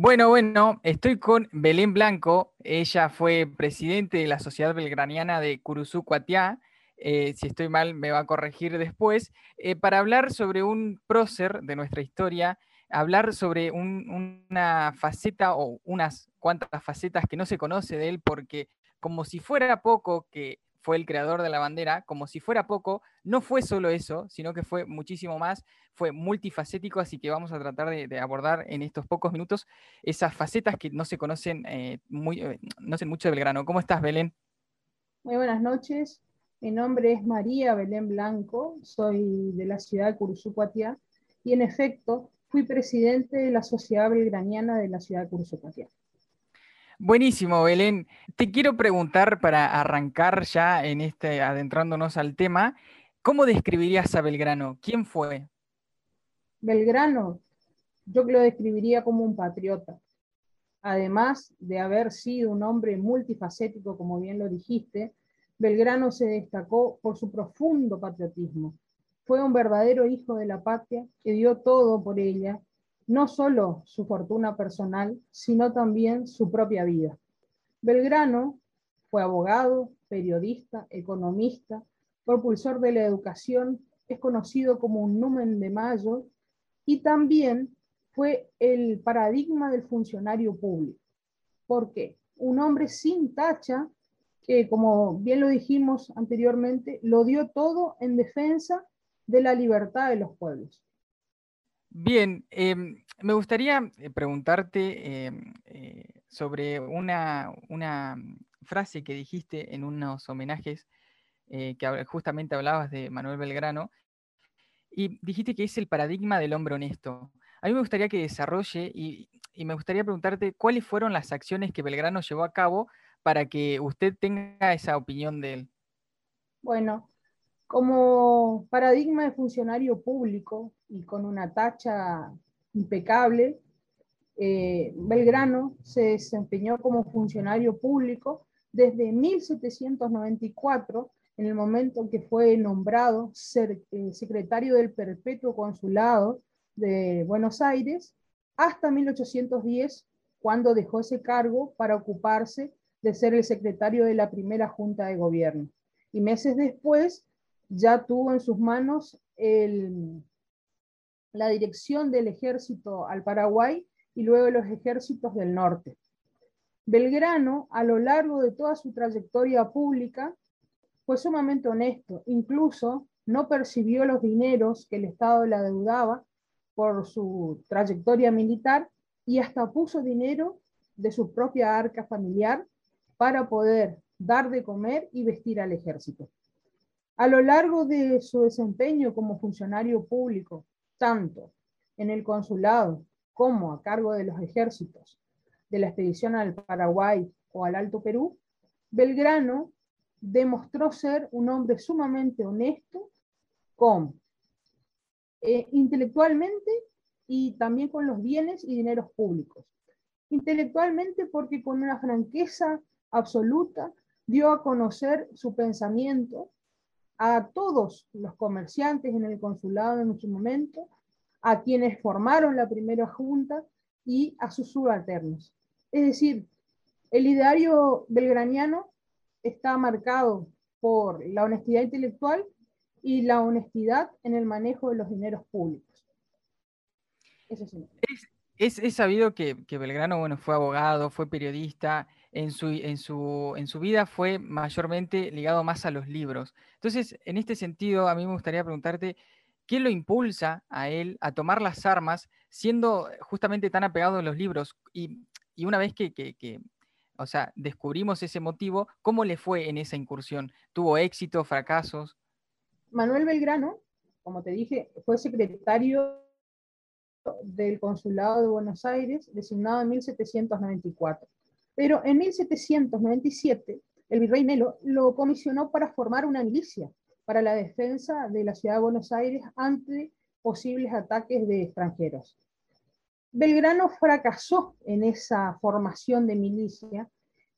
Bueno, bueno, estoy con Belén Blanco. Ella fue presidente de la Sociedad Belgraniana de Curuzú Cuatiá. Eh, si estoy mal, me va a corregir después. Eh, para hablar sobre un prócer de nuestra historia, hablar sobre una faceta o unas cuantas facetas que no se conoce de él, porque como si fuera poco que fue el creador de la bandera, como si fuera poco, no fue solo eso, sino que fue muchísimo más, fue multifacético, así que vamos a tratar de, abordar en estos pocos minutos esas facetas que no se conocen, eh, muy, eh, no sé mucho de Belgrano. ¿Cómo estás, Belén? Muy buenas noches. Mi nombre es María Belén Blanco, soy de la ciudad de Curuzucuatiá y en efecto fui presidente de la Sociedad Belgraniana de la ciudad de Curuzucuatiá. Buenísimo, Belén. Te quiero preguntar para arrancar ya en este, adentrándonos al tema, ¿cómo describirías a Belgrano? ¿Quién fue? Belgrano, yo lo describiría como un patriota. Además de haber sido un hombre multifacético, como bien lo dijiste, Belgrano se destacó por su profundo patriotismo. Fue un verdadero hijo de la patria que dio todo por ella no solo su fortuna personal, sino también su propia vida. Belgrano fue abogado, periodista, economista, propulsor de la educación, es conocido como un numen de mayo y también fue el paradigma del funcionario público. ¿Por qué? Un hombre sin tacha que, como bien lo dijimos anteriormente, lo dio todo en defensa de la libertad de los pueblos. Bien, em, me gustaría eh, preguntarte em, eh, sobre una, frase que dijiste en unos homenajes eh, que justamente hablabas de Manuel Belgrano, y dijiste que es el paradigma del hombre honesto. A mí me gustaría que desarrolle y, y me gustaría preguntarte cuáles fueron las acciones que Belgrano llevó a cabo para que usted tenga esa opinión de él. Bueno, como paradigma de funcionario público y con una tacha impecable, eh, Belgrano se desempeñó como funcionario público desde 1794, en el momento en que fue nombrado eh, secretario del Perpetuo Consulado de Buenos Aires, hasta 1810, cuando dejó ese cargo para ocuparse de ser el secretario de la primera Junta de Gobierno. Y meses después ya tuvo en sus manos la dirección del ejército al Paraguay y luego los ejércitos del norte. Belgrano, a lo largo de toda su trayectoria pública, fue sumamente honesto, incluso no percibió los dineros que el Estado le adeudaba por su trayectoria militar y hasta puso dinero de su propia arca familiar para poder dar de comer y vestir al ejército. A lo largo de su desempeño como funcionario público, tanto en el consulado como a cargo de los ejércitos de la expedición al Paraguay o al Alto Perú, Belgrano demostró ser un hombre sumamente honesto, con eh, intelectualmente y también con los bienes y dineros públicos. Intelectualmente porque con una franqueza absoluta dio a conocer su pensamiento a todos los comerciantes en el consulado en su momento, a quienes formaron la primera junta y a sus subalternos. Es decir, el ideario belgraniano está marcado por la honestidad intelectual y la honestidad en el manejo de los dineros públicos. Es, sabido que, Belgrano fue abogado, fue periodista, en su, en, su, en su vida fue mayormente ligado más a los libros. Entonces, en este sentido, a mí me gustaría preguntarte, ¿qué lo impulsa a él a tomar las armas siendo justamente tan apegado a los libros? Y, una vez que, que, o sea, descubrimos ese motivo, ¿cómo le fue en esa incursión? ¿Tuvo éxito, fracasos? Manuel Belgrano, como te dije, fue secretario del Consulado de Buenos Aires, designado en 1794 pero en 1797, el virrey Melo lo comisionó para formar una milicia para la defensa de la ciudad de Buenos Aires ante posibles ataques de extranjeros. Belgrano fracasó en esa formación de milicia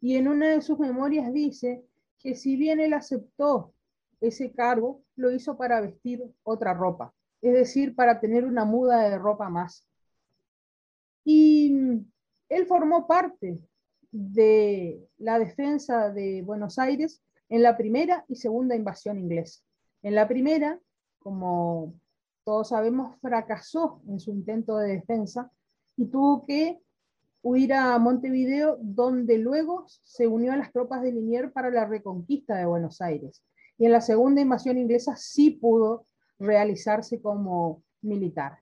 y en una de sus memorias dice que si bien él aceptó ese cargo, lo hizo para vestir otra ropa, es decir, para tener una muda de ropa más. Y Él formó parte de la defensa de Buenos Aires en la primera y segunda invasión inglesa. En la primera, como todos sabemos, fracasó en su intento de defensa y tuvo que huir a Montevideo, donde luego se unió a las tropas de Liniers para la reconquista de Buenos Aires. Y en la segunda invasión inglesa sí pudo realizarse como militar.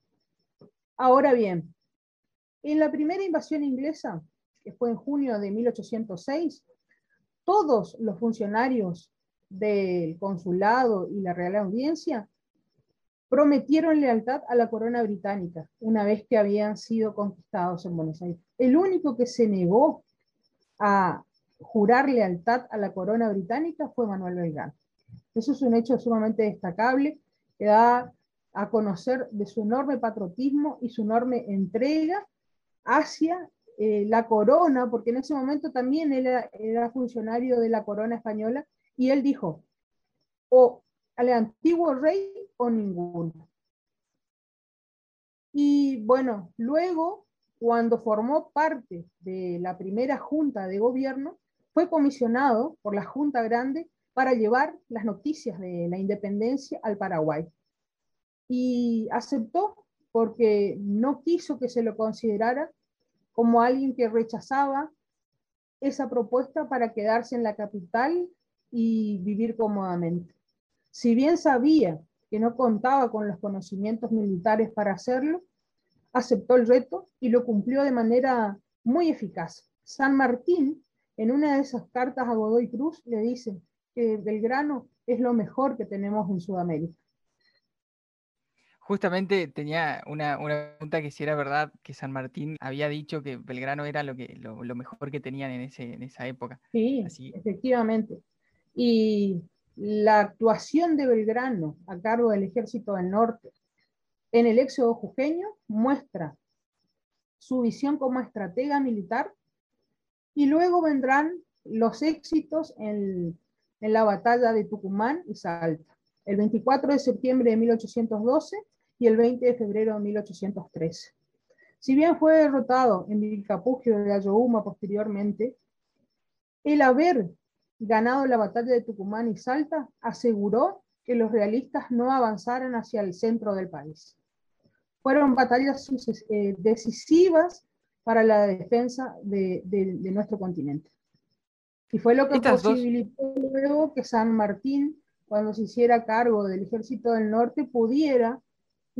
Ahora bien, en la primera invasión inglesa, que fue en junio de 1806, todos los funcionarios del consulado y la Real Audiencia prometieron lealtad a la corona británica una vez que habían sido conquistados en Buenos Aires. El único que se negó a jurar lealtad a la corona británica fue Manuel Belgrano. Eso es un hecho sumamente destacable que da a conocer de su enorme patriotismo y su enorme entrega hacia eh, la corona, porque en ese momento también él era, funcionario de la corona española, y él dijo, o al antiguo rey o ninguno. Y bueno, luego, cuando formó parte de la primera junta de gobierno, fue comisionado por la Junta Grande para llevar las noticias de la independencia al Paraguay. Y aceptó porque no quiso que se lo considerara como alguien que rechazaba esa propuesta para quedarse en la capital y vivir cómodamente. Si bien sabía que no contaba con los conocimientos militares para hacerlo, aceptó el reto y lo cumplió de manera muy eficaz. San Martín, en una de esas cartas a Godoy Cruz, le dice que Belgrano es lo mejor que tenemos en Sudamérica. Justamente tenía una, pregunta que si era verdad que San Martín había dicho que Belgrano era lo, que, lo, mejor que tenían en, ese, en esa época. Sí, efectivamente. Y la actuación de Belgrano a cargo del Ejército del Norte en el éxodo jujeño muestra su visión como estratega militar y luego vendrán los éxitos en, en la batalla de Tucumán y Salta, el 24 de septiembre de 1812 y el 20 de febrero de 1813. Si bien fue derrotado en Vilcapugio de Ayohuma posteriormente, el haber ganado la batalla de Tucumán y Salta, aseguró que los realistas no avanzaran hacia el centro del país. Fueron batallas eh, decisivas para la defensa de, nuestro continente. Y fue lo que posibilitó luego que San Martín, cuando se hiciera cargo del ejército del norte, pudiera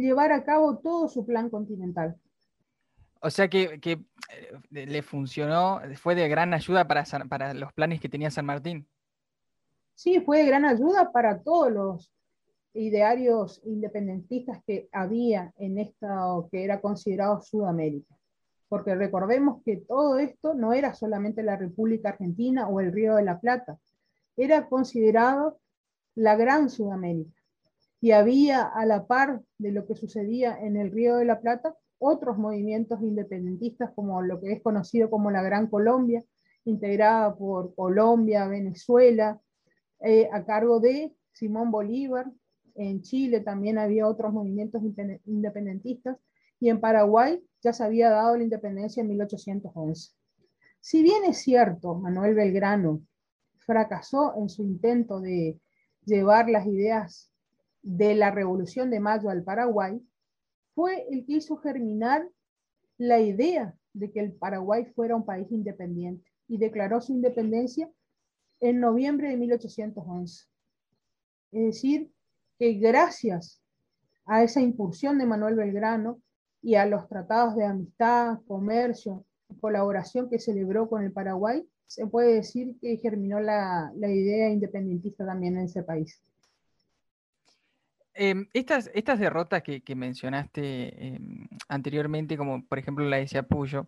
llevar a cabo todo su plan continental. O sea que, eh, le funcionó, fue de gran ayuda para, para los planes que tenía San Martín. Sí, fue de gran ayuda para todos los idearios independentistas que había en esta que era considerado Sudamérica. Porque recordemos que todo esto no era solamente la República Argentina o el Río de la Plata, era considerado la Gran Sudamérica. Y había a la par de lo que sucedía en el Río de la Plata otros movimientos independentistas como lo que es conocido como la Gran Colombia, integrada por Colombia, Venezuela, eh, a cargo de Simón Bolívar. En Chile también había otros movimientos independentistas y en Paraguay ya se había dado la independencia en 1811. Si bien es cierto, Manuel Belgrano fracasó en su intento de llevar las ideas de la Revolución de Mayo al Paraguay, fue el que hizo germinar la idea de que el Paraguay fuera un país independiente y declaró su independencia en noviembre de 1811. Es decir, que gracias a esa incursión de Manuel Belgrano y a los tratados de amistad, comercio, colaboración que celebró con el Paraguay, se puede decir que germinó la, la idea independentista también en ese país. Em, estas, estas derrotas que, mencionaste em, anteriormente, como por ejemplo la de Siapullo,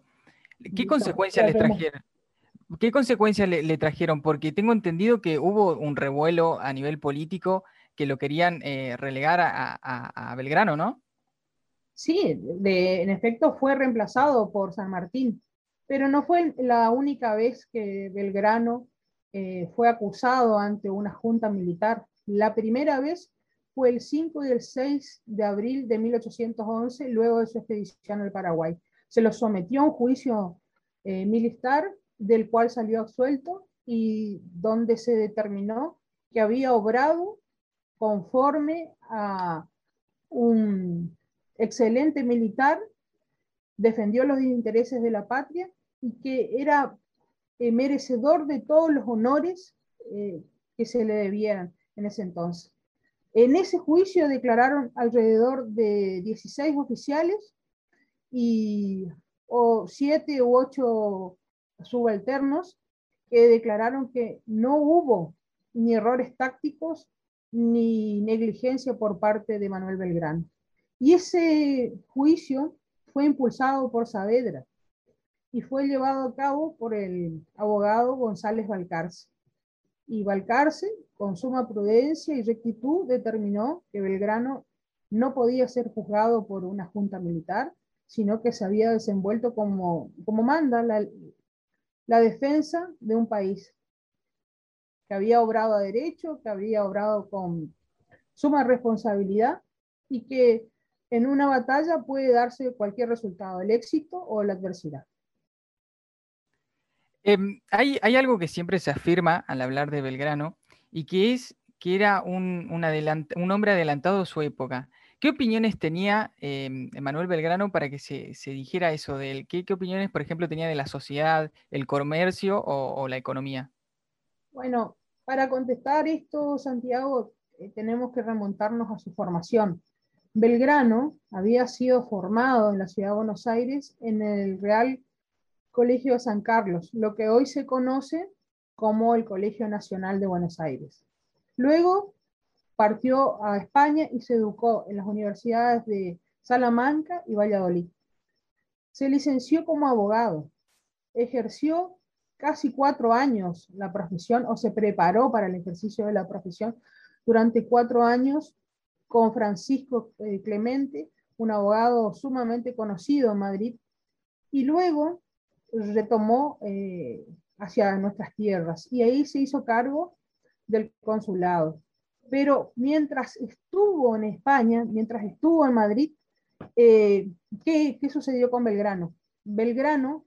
¿qué consecuencias le trajeron? ¿Qué consecuencias le, trajeron? Porque tengo entendido que hubo un revuelo a nivel político que lo querían eh, relegar a, Belgrano, ¿no? Sí, en efecto fue reemplazado por San Martín, pero no fue la única vez que Belgrano eh, fue acusado ante una junta militar. La primera vez fue el 5 y el 6 de abril de 1811, luego de su expedición al Paraguay. Se lo sometió a un juicio eh, militar del cual salió absuelto y donde se determinó que había obrado conforme a un excelente militar, defendió los intereses de la patria y que era eh, merecedor de todos los honores eh, que se le debieran en ese entonces. En ese juicio declararon alrededor de 16 oficiales y o siete u ocho subalternos que declararon que no hubo ni errores tácticos ni negligencia por parte de Manuel Belgrano. Y ese juicio fue impulsado por Saavedra y fue llevado a cabo por el abogado González Balcarce. Y Balcarce, con suma prudencia y rectitud, determinó que Belgrano no podía ser juzgado por una junta militar, sino que se había desenvuelto como, como manda la, defensa de un país, que había obrado a derecho, que había obrado con suma responsabilidad y que en una batalla puede darse cualquier resultado, el éxito o la adversidad. Em, hay, algo que siempre se afirma al hablar de Belgrano y que es que era un, un, hombre adelantado a su época. ¿Qué opiniones tenía eh, Manuel Belgrano para que se, dijera eso de él? ¿Qué, opiniones, por ejemplo, tenía de la sociedad, el comercio o, la economía? Bueno, para contestar esto, Santiago, eh, tenemos que remontarnos a su formación. Belgrano había sido formado en la ciudad de Buenos Aires en el Real Colegio de San Carlos, lo que hoy se conoce como el Colegio Nacional de Buenos Aires. Luego partió a España y se educó en las universidades de Salamanca y Valladolid. Se licenció como abogado, ejerció casi cuatro años la profesión o se preparó para el ejercicio de la profesión durante cuatro años con Francisco eh, Clemente, un abogado sumamente conocido en Madrid, y luego retomó eh, hacia nuestras tierras y ahí se hizo cargo del consulado. Pero mientras estuvo en España, mientras estuvo en Madrid, eh, ¿qué, ¿qué sucedió con Belgrano? Belgrano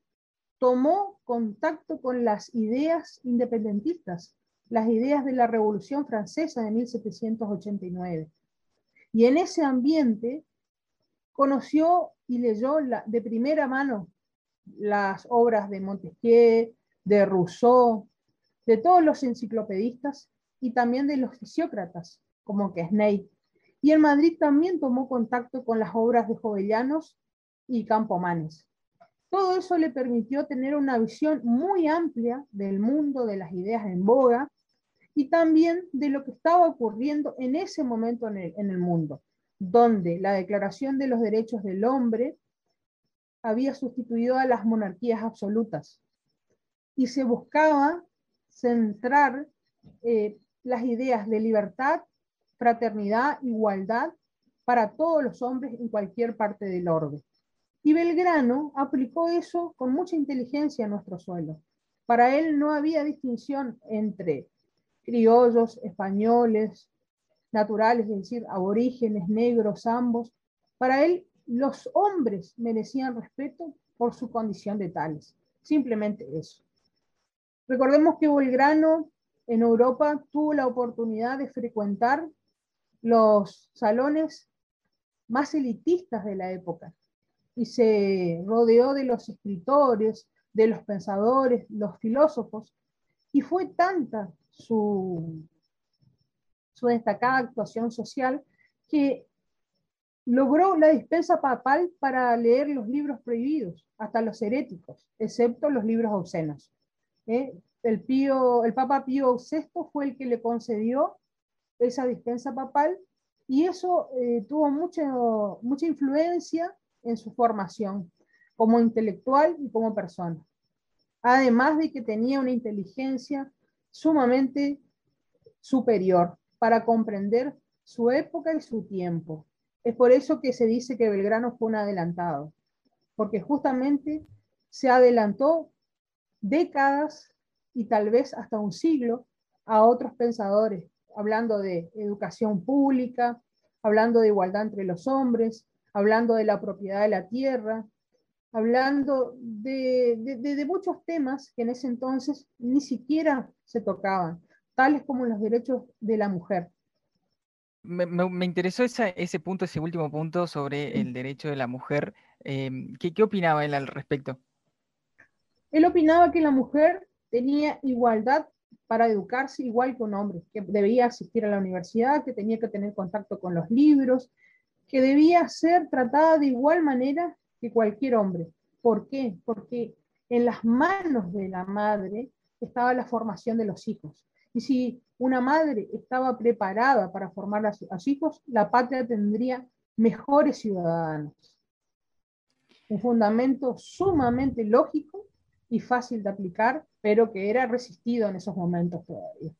tomó contacto con las ideas independentistas, las ideas de la Revolución Francesa de 1789. Y en ese ambiente conoció y leyó de primera mano las obras de Montesquieu, de Rousseau, de todos los enciclopedistas y también de los fisiócratas, como Quesnay. Y en Madrid también tomó contacto con las obras de Jovellanos y Campomanes. Todo eso le permitió tener una visión muy amplia del mundo de las ideas en boga y también de lo que estaba ocurriendo en ese momento en el, mundo, donde la Declaración de los Derechos del Hombre había sustituido a las monarquías absolutas y se buscaba centrar eh, las ideas de libertad, fraternidad, igualdad para todos los hombres en cualquier parte del orbe. Y Belgrano aplicó eso con mucha inteligencia a nuestro suelo. Para él no había distinción entre criollos, españoles, naturales, es decir, aborígenes, negros, ambos. Para él, los hombres merecían respeto por su condición de tales. Simplemente eso. Recordemos que Belgrano en Europa tuvo la oportunidad de frecuentar los salones más elitistas de la época y se rodeó de los escritores, de los pensadores, los filósofos, y fue tanta su, su destacada actuación social, que logró la dispensa papal para leer los libros prohibidos, hasta los heréticos, excepto los libros obscenos. ¿Eh? El, Pío, el Papa Pío VI fue el que le concedió esa dispensa papal y eso eh, tuvo mucha, mucha influencia en su formación como intelectual y como persona. Además de que tenía una inteligencia sumamente superior para comprender su época y su tiempo. Es por eso que se dice que Belgrano fue un adelantado, porque justamente se adelantó décadas y tal vez hasta un siglo a otros pensadores, hablando de educación pública, hablando de igualdad entre los hombres, hablando de la propiedad de la tierra, hablando de, muchos temas que en ese entonces ni siquiera se tocaban, tales como los derechos de la mujer. Me, interesó ese punto, ese último punto sobre el derecho de la mujer. Em, ¿qué, ¿Qué opinaba él al respecto? Él opinaba que la mujer tenía igualdad para educarse igual que un hombre, que debía asistir a la universidad, que tenía que tener contacto con los libros, que debía ser tratada de igual manera que cualquier hombre. ¿Por qué? Porque en las manos de la madre estaba la formación de los hijos. Y si una madre estaba preparada para formar a sus hijos, la patria tendría mejores ciudadanos. Un fundamento sumamente lógico y fácil de aplicar, pero que era resistido en esos momentos todavía.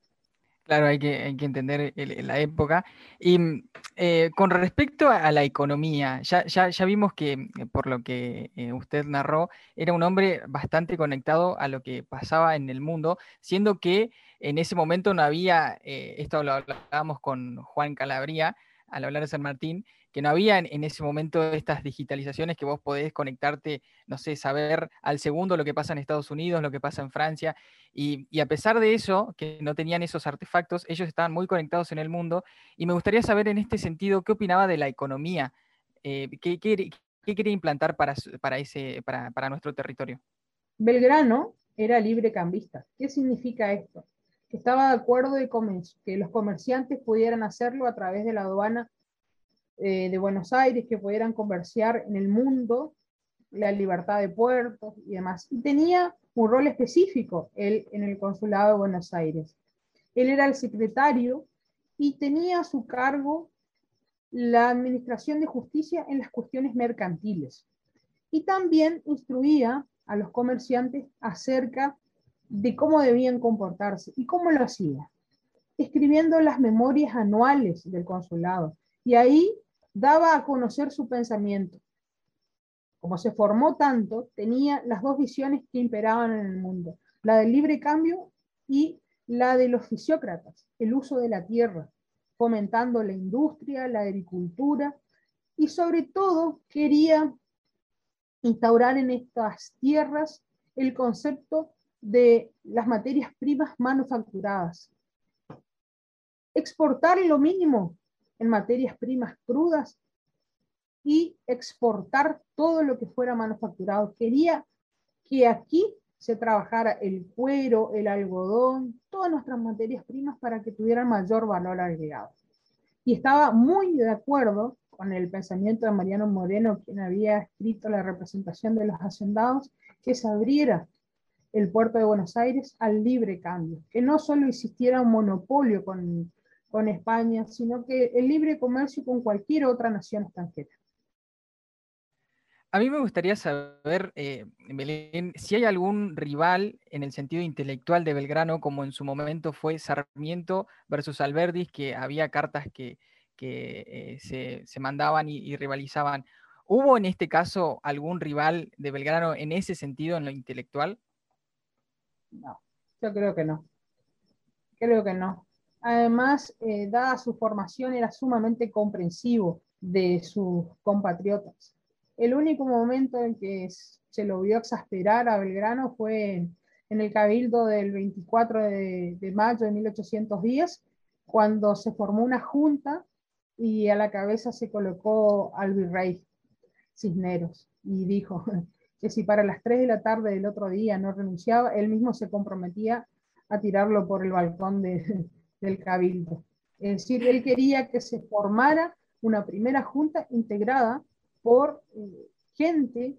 Claro, hay que, entender la época. Y mm, eh, con respecto a, la economía, ya, ya, vimos que, eh, por lo que eh, usted narró, era un hombre bastante conectado a lo que pasaba en el mundo, siendo que en ese momento no había, esto lo hablábamos con Juan Calabría al hablar de San Martín, que no había en, ese momento estas digitalizaciones que vos podés conectarte, no sé, saber al segundo lo que pasa en Estados Unidos, lo que pasa en Francia, y, a pesar de eso, que no tenían esos artefactos, ellos estaban muy conectados en el mundo, y me gustaría saber en este sentido qué opinaba de la economía, eh, qué, quería implantar para, para, ese, para, para nuestro territorio. Belgrano era libre cambista. ¿Qué significa esto? Que estaba de acuerdo de que los comerciantes pudieran hacerlo a través de la aduana eh, de Buenos Aires que pudieran comerciar en el mundo, la libertad de puertos y demás. Y tenía un rol específico él en el consulado de Buenos Aires. Él era el secretario y tenía a su cargo la administración de justicia en las cuestiones mercantiles. Y también instruía a los comerciantes acerca de cómo debían comportarse y cómo lo hacía, escribiendo las memorias anuales del consulado. Y ahí daba a conocer su pensamiento. Como se formó tanto, tenía las dos visiones que imperaban en el mundo, la del libre cambio y la de los fisiócratas, el uso de la tierra, fomentando la industria, la agricultura y sobre todo quería instaurar en estas tierras el concepto de las materias primas manufacturadas. Exportar lo mínimo en materias primas crudas y exportar todo lo que fuera manufacturado. Quería que aquí se trabajara el cuero, el algodón, todas nuestras materias primas para que tuvieran mayor valor agregado. Y estaba muy de acuerdo con el pensamiento de Mariano Moreno, quien había escrito la representación de los hacendados, que se abriera el puerto de Buenos Aires al libre cambio, que no solo existiera un monopolio con con España, sino que el libre comercio con cualquier otra nación extranjera. A mí me gustaría saber, eh, Belén, si hay algún rival en el sentido intelectual de Belgrano, como en su momento fue Sarmiento versus Alberdi, que había cartas que, eh, se, mandaban y, y, rivalizaban. ¿Hubo en este caso algún rival de Belgrano en ese sentido, en lo intelectual? No, yo creo que no. Creo que no. Además, eh, dada su formación, era sumamente comprensivo de sus compatriotas. El único momento en que se lo vio exasperar a Belgrano fue en el cabildo del 24 de, de mayo de 1810, cuando se formó una junta y a la cabeza se colocó al virrey Cisneros y dijo que si para las 3 de la tarde del otro día no renunciaba, él mismo se comprometía a tirarlo por el balcón de, del cabildo. Es decir, él quería que se formara una primera junta integrada por eh, gente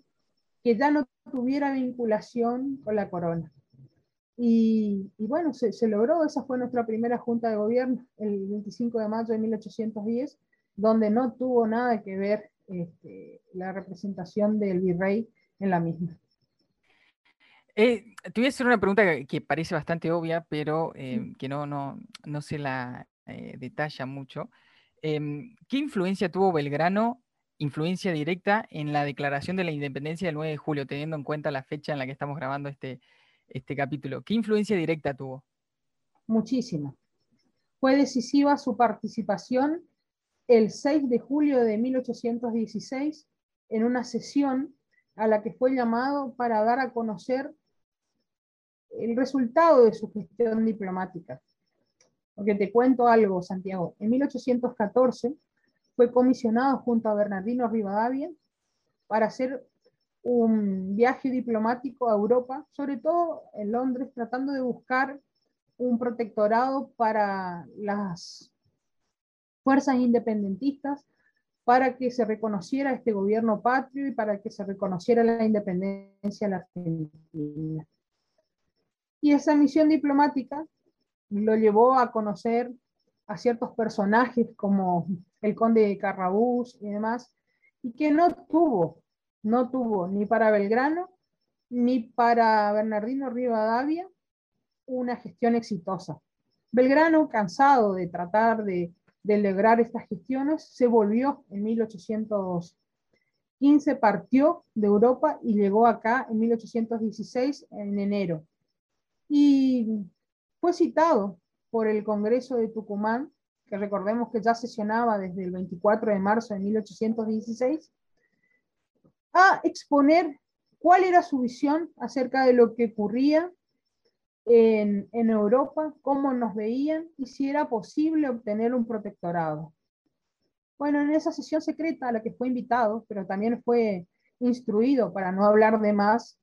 que ya no tuviera vinculación con la corona. Y, bueno, se, logró, esa fue nuestra primera junta de gobierno, el 25 de mayo de 1810, donde no tuvo nada que ver este, la representación del virrey en la misma. Eh, te voy a hacer una pregunta que, parece bastante obvia, pero em, que no, no, no se la eh, detalla mucho. Em, ¿Qué influencia tuvo Belgrano, influencia directa, en la declaración de la independencia del 9 de julio, teniendo en cuenta la fecha en la que estamos grabando este, este capítulo? ¿Qué influencia directa tuvo? Muchísima. Fue decisiva su participación el 6 de julio de 1816 en una sesión a la que fue llamado para dar a conocer el resultado de su gestión diplomática. Porque te cuento algo, Santiago. En 1814 fue comisionado junto a Bernardino Rivadavia para hacer un viaje diplomático a Europa, sobre todo en Londres, tratando de buscar un protectorado para las fuerzas independentistas, para que se reconociera este gobierno patrio y para que se reconociera la independencia de la Argentina. Y esa misión diplomática lo llevó a conocer a ciertos personajes como el conde de Carrabús y demás, y que no tuvo, no tuvo ni para Belgrano ni para Bernardino Rivadavia una gestión exitosa. Belgrano, cansado de tratar de, de lograr estas gestiones, se volvió en 1815, partió de Europa y llegó acá en 1816, en enero y fue citado por el Congreso de Tucumán, que recordemos que ya sesionaba desde el 24 de marzo de 1816, a exponer cuál era su visión acerca de lo que ocurría en, en, Europa, cómo nos veían y si era posible obtener un protectorado. Bueno, en esa sesión secreta a la que fue invitado, pero también fue instruido para no hablar de más,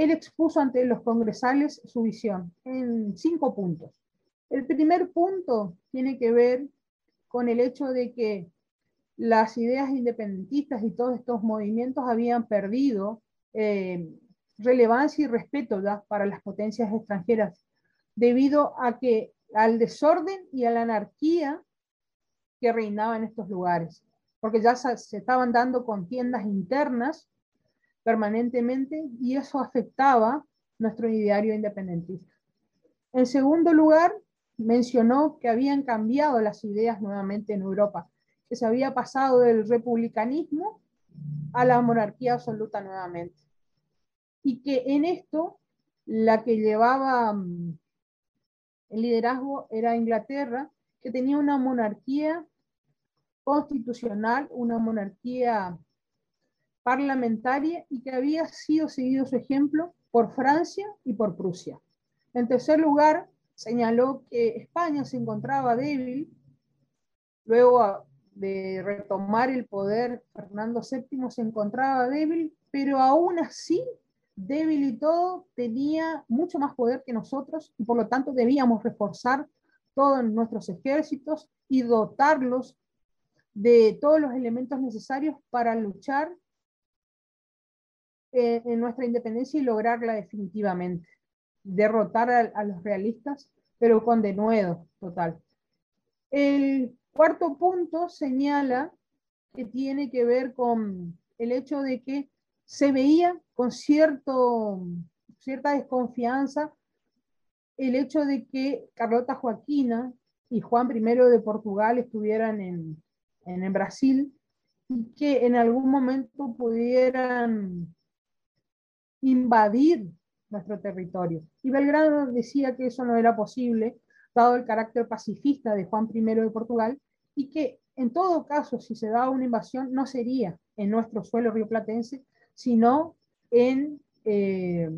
él expuso ante los congresales su visión en cinco puntos. El primer punto tiene que ver con el hecho de que las ideas independentistas y todos estos movimientos habían perdido eh, relevancia y respeto para las potencias extranjeras debido a que al desorden y a la anarquía que reinaba en estos lugares, porque ya se estaban dando contiendas internas permanentemente y eso afectaba nuestro ideario independentista. En segundo lugar, mencionó que habían cambiado las ideas nuevamente en Europa, que se había pasado del republicanismo a la monarquía absoluta nuevamente. Y que en esto la que llevaba mm, el liderazgo era Inglaterra, que tenía una monarquía constitucional, una monarquía parlamentaria y que había sido seguido su ejemplo por Francia y por Prusia. En tercer lugar, señaló que España se encontraba débil, luego de retomar el poder, Fernando VII se encontraba débil, pero aún así, débil y todo, tenía mucho más poder que nosotros y por lo tanto debíamos reforzar todos nuestros ejércitos y dotarlos de todos los elementos necesarios para luchar eh, en nuestra independencia y lograrla definitivamente. Derrotar a, los realistas, pero con denuedo total. El cuarto punto señala que tiene que ver con el hecho de que se veía con cierto, cierta desconfianza el hecho de que Carlota Joaquina y Juan I de Portugal estuvieran en, en Brasil y que en algún momento pudieran invadir nuestro territorio. Y Belgrano decía que eso no era posible, dado el carácter pacifista de Juan I de Portugal, y que en todo caso, si se daba una invasión, no sería en nuestro suelo rioplatense, sino en eh,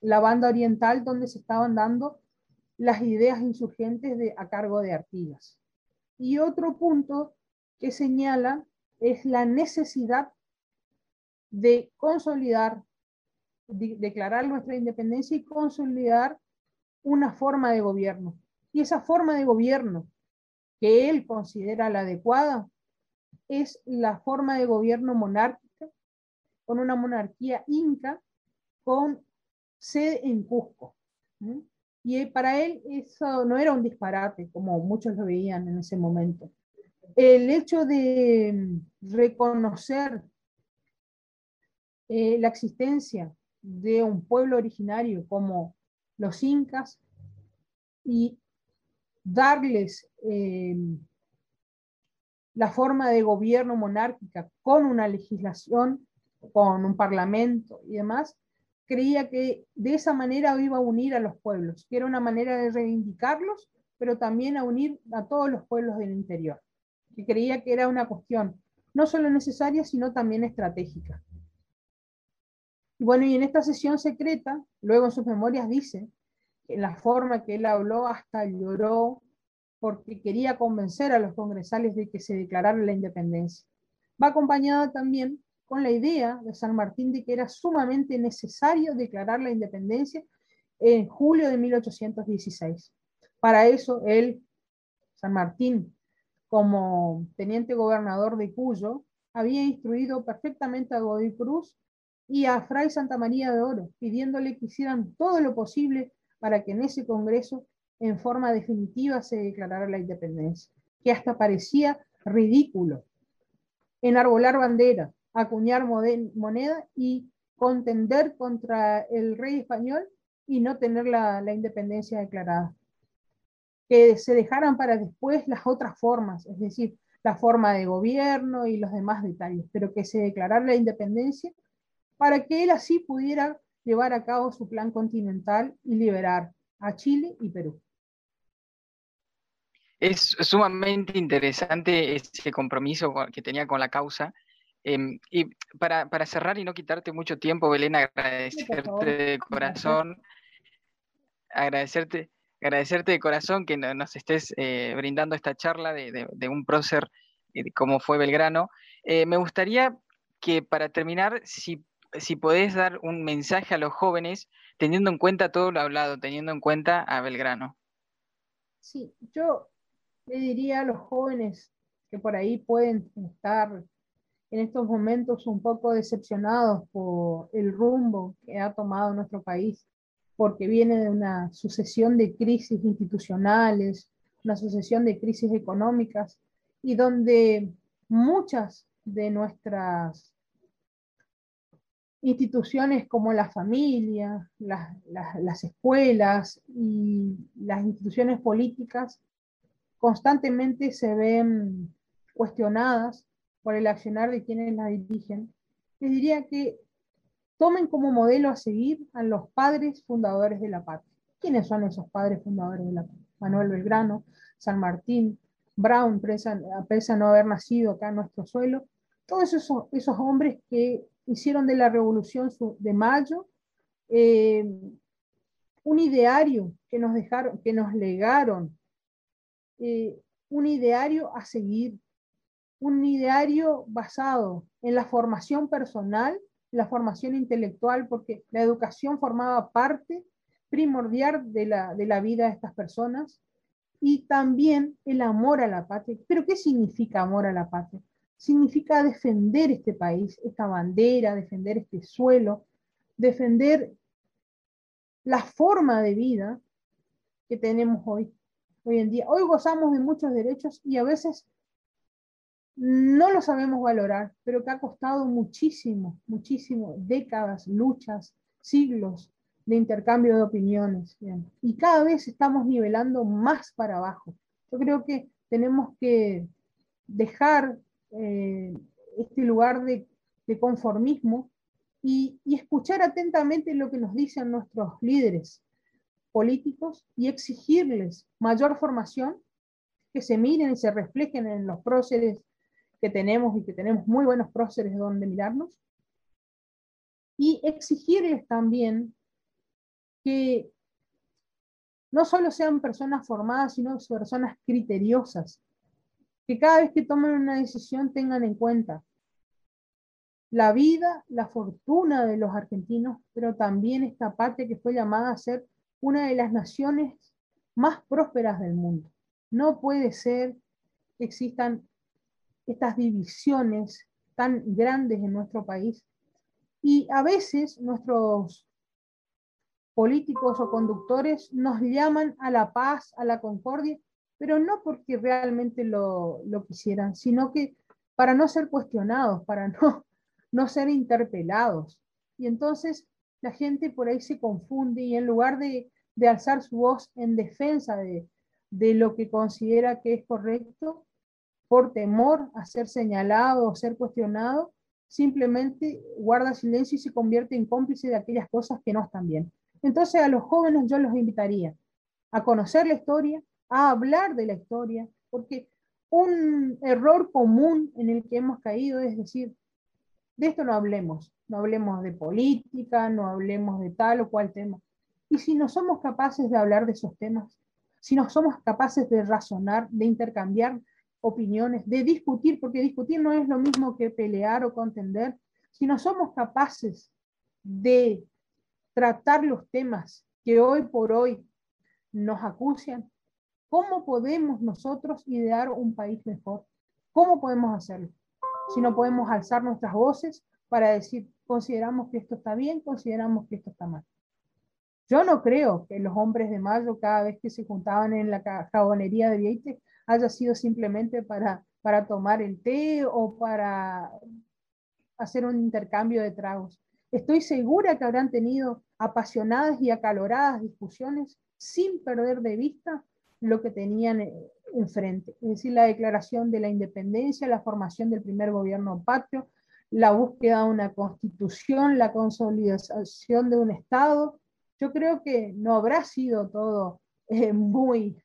la banda oriental donde se estaban dando las ideas insurgentes a cargo de Artigas. Y otro punto que señala es la necesidad de consolidar declarar nuestra independencia y consolidar una forma de gobierno. Y esa forma de gobierno que él considera la adecuada es la forma de gobierno monárquica, con una monarquía inca, con sede en Cusco. Y para él eso no era un disparate, como muchos lo veían en ese momento. El hecho de reconocer eh, la existencia de un pueblo originario como los incas y darles eh, la forma de gobierno monárquica con una legislación, con un parlamento y demás, creía que de esa manera iba a unir a los pueblos, que era una manera de reivindicarlos, pero también a unir a todos los pueblos del interior, que creía que era una cuestión no solo necesaria, sino también estratégica. Y bueno, y en esta sesión secreta, luego en sus memorias dice, en la forma que él habló hasta lloró porque quería convencer a los congresales de que se declarara la independencia. Va acompañada también con la idea de San Martín de que era sumamente necesario declarar la independencia en julio de 1816. Para eso, él, San Martín, como teniente gobernador de Cuyo, había instruido perfectamente a Godoy Cruz y a Fray Santa María de Oro, pidiéndole que hicieran todo lo posible para que en ese Congreso en forma definitiva se declarara la independencia, que hasta parecía ridículo. Enarbolar bandera, acuñar moneda y contender contra el rey español y no tener la, independencia declarada. Que se dejaran para después las otras formas, es decir, la forma de gobierno y los demás detalles, pero que se declarara la independencia para que él así pudiera llevar a cabo su plan continental y liberar a Chile y Perú. Es sumamente interesante ese compromiso que tenía con la causa. Em, y para, cerrar y no quitarte mucho tiempo, Belén, agradecerte de corazón, agradecerte, agradecerte de corazón que nos estés eh, brindando esta charla de, un prócer eh, como fue Belgrano. Eh, me gustaría que para terminar, si, si podés dar un mensaje a los jóvenes, teniendo en cuenta todo lo hablado, teniendo en cuenta a Belgrano. Sí, yo le diría a los jóvenes que por ahí pueden estar en estos momentos un poco decepcionados por el rumbo que ha tomado nuestro país, porque viene de una sucesión de crisis institucionales, una sucesión de crisis económicas, y donde muchas de nuestras instituciones como la familia, las escuelas y las instituciones políticas constantemente se ven cuestionadas por el accionar de quienes la dirigen, les diría que tomen como modelo a seguir a los padres fundadores de la patria. ¿Quiénes son esos padres fundadores de la patria? Manuel Belgrano, San Martín, Brown, a pesar de no haber nacido acá en nuestro suelo, todos esos, esos hombres que hicieron de la Revolución de Mayo eh, un ideario que nos dejaron, que nos legaron eh, un ideario a seguir, un ideario basado en la formación personal, la formación intelectual, porque la educación formaba parte primordial de la, de la vida de estas personas, y también el amor a la patria. ¿Pero qué significa amor a la patria? Significa defender este país, esta bandera, defender este suelo, defender la forma de vida que tenemos hoy hoy en día. Hoy gozamos de muchos derechos y a veces no lo sabemos valorar, pero que ha costado muchísimo, muchísimo, décadas, luchas, siglos de intercambio de opiniones. Y cada vez estamos nivelando más para abajo. Yo creo que tenemos que dejar eh, este lugar de, conformismo y, y, escuchar atentamente lo que nos dicen nuestros líderes, políticos y exigirles mayor formación, que se miren y se reflejen en los próceres que tenemos y que tenemos muy buenos próceres donde mirarnos, y exigirles también que no solo sean personas formadas, sino personas criteriosas, que cada vez que tomen una decisión tengan en cuenta la vida, la fortuna de los argentinos, pero también esta parte que fue llamada a ser una de las naciones más prósperas del mundo. No puede ser que existan estas divisiones tan grandes en nuestro país. Y a veces nuestros políticos o conductores nos llaman a la paz, a la concordia, pero no porque realmente lo, quisieran, sino que para no ser cuestionados, para no, no ser interpelados. Y entonces la gente por ahí se confunde y en lugar de, alzar su voz en defensa de, lo que considera que es correcto, por temor a ser señalado o ser cuestionado, simplemente guarda silencio y se convierte en cómplice de aquellas cosas que no están bien. Entonces a los jóvenes yo los invitaría a conocer la historia, a hablar de la historia, porque un error común en el que hemos caído es decir, de esto no hablemos, no hablemos de política, no hablemos de tal o cual tema. Y si no somos capaces de hablar de esos temas, si no somos capaces de razonar, de intercambiar opiniones, de discutir, porque discutir no es lo mismo que pelear o contender, si no somos capaces de tratar los temas que hoy por hoy nos acucian, ¿cómo podemos nosotros idear un país mejor? ¿Cómo podemos hacerlo? Si no podemos alzar nuestras voces para decir, consideramos que esto está bien, consideramos que esto está mal. Yo no creo que los hombres de mayo, cada vez que se juntaban en la jabonería de Vieite, haya sido simplemente para, para tomar el té o para hacer un intercambio de tragos. Estoy segura que habrán tenido apasionadas y acaloradas discusiones sin perder de vista lo que tenían eh, enfrente, es decir, la declaración de la independencia, la formación del primer gobierno patrio, la búsqueda de una constitución, la consolidación de un Estado, yo creo que no habrá sido todo eh, muy,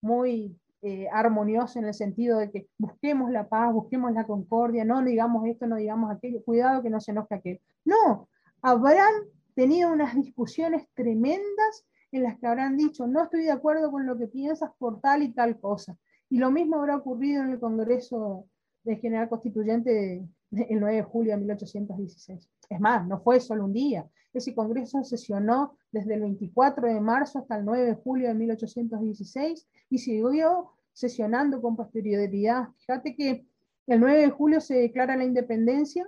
muy eh, armonioso en el sentido de que busquemos la paz, busquemos la concordia, no digamos esto, no digamos aquello, cuidado que no se enoje aquel. No, habrán tenido unas discusiones tremendas en las que habrán dicho, no estoy de acuerdo con lo que piensas por tal y tal cosa. Y lo mismo habrá ocurrido en el Congreso de General Constituyente el 9 de julio de 1816. Es más, no fue solo un día, ese Congreso sesionó desde el 24 de marzo hasta el 9 de julio de 1816 y siguió sesionando con posterioridad. Fíjate que el 9 de julio se declara la independencia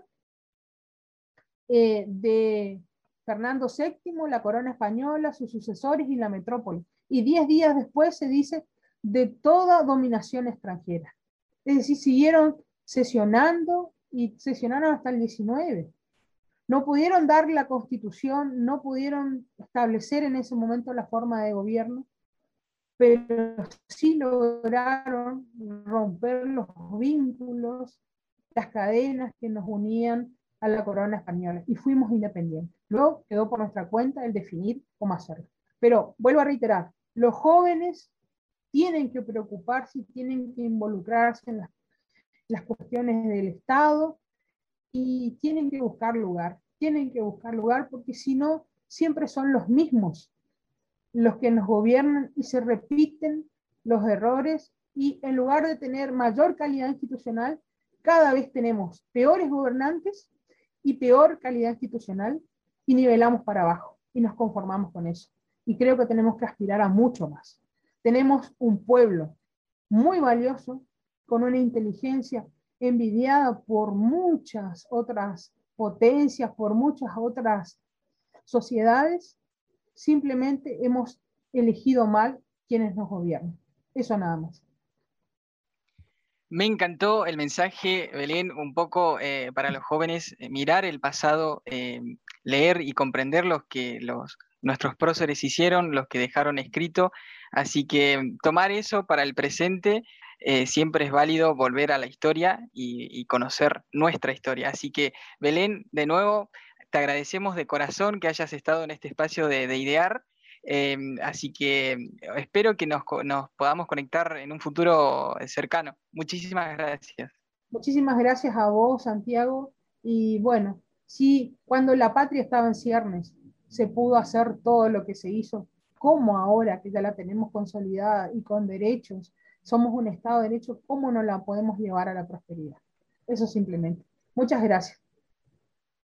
eh, de Fernando VII, la corona española, sus sucesores y la metrópoli. Y diez días después se dice de toda dominación extranjera. Es decir, siguieron sesionando y sesionaron hasta el 19 no pudieron dar la constitución, no pudieron establecer en ese momento la forma de gobierno, pero sí lograron romper los vínculos, las cadenas que nos unían a la corona española y fuimos independientes. Luego quedó por nuestra cuenta el definir cómo hacerlo. Pero vuelvo a reiterar, los jóvenes tienen que preocuparse, tienen que involucrarse en las, las cuestiones del Estado, y tienen que buscar lugar, tienen que buscar lugar porque si no, siempre son los mismos los que nos gobiernan y se repiten los errores y en lugar de tener mayor calidad institucional, cada vez tenemos peores gobernantes y peor calidad institucional y nivelamos para abajo y nos conformamos con eso. Y creo que tenemos que aspirar a mucho más. Tenemos un pueblo muy valioso, con una inteligencia envidiada por muchas otras potencias, por muchas otras sociedades, simplemente hemos elegido mal quienes nos gobiernan. Eso nada más. Me encantó el mensaje, Belén, un poco eh, para los jóvenes, eh, mirar el pasado, eh, leer y comprender los que los, nuestros próceres hicieron, los que dejaron escrito. Así que tomar eso para el presente siempre es válido volver a la historia y, conocer nuestra historia. Así que, Belén, de nuevo, te agradecemos de corazón que hayas estado en este espacio de, idear. Em, así que espero que nos, podamos conectar en un futuro cercano. Muchísimas gracias. Muchísimas gracias a vos, Santiago. Y bueno, si cuando la patria estaba en ciernes se pudo hacer todo lo que se hizo, ¿cómo ahora que ya la tenemos consolidada y con derechos somos un Estado de Derecho, ¿cómo no la podemos llevar a la prosperidad? Eso simplemente. Muchas gracias.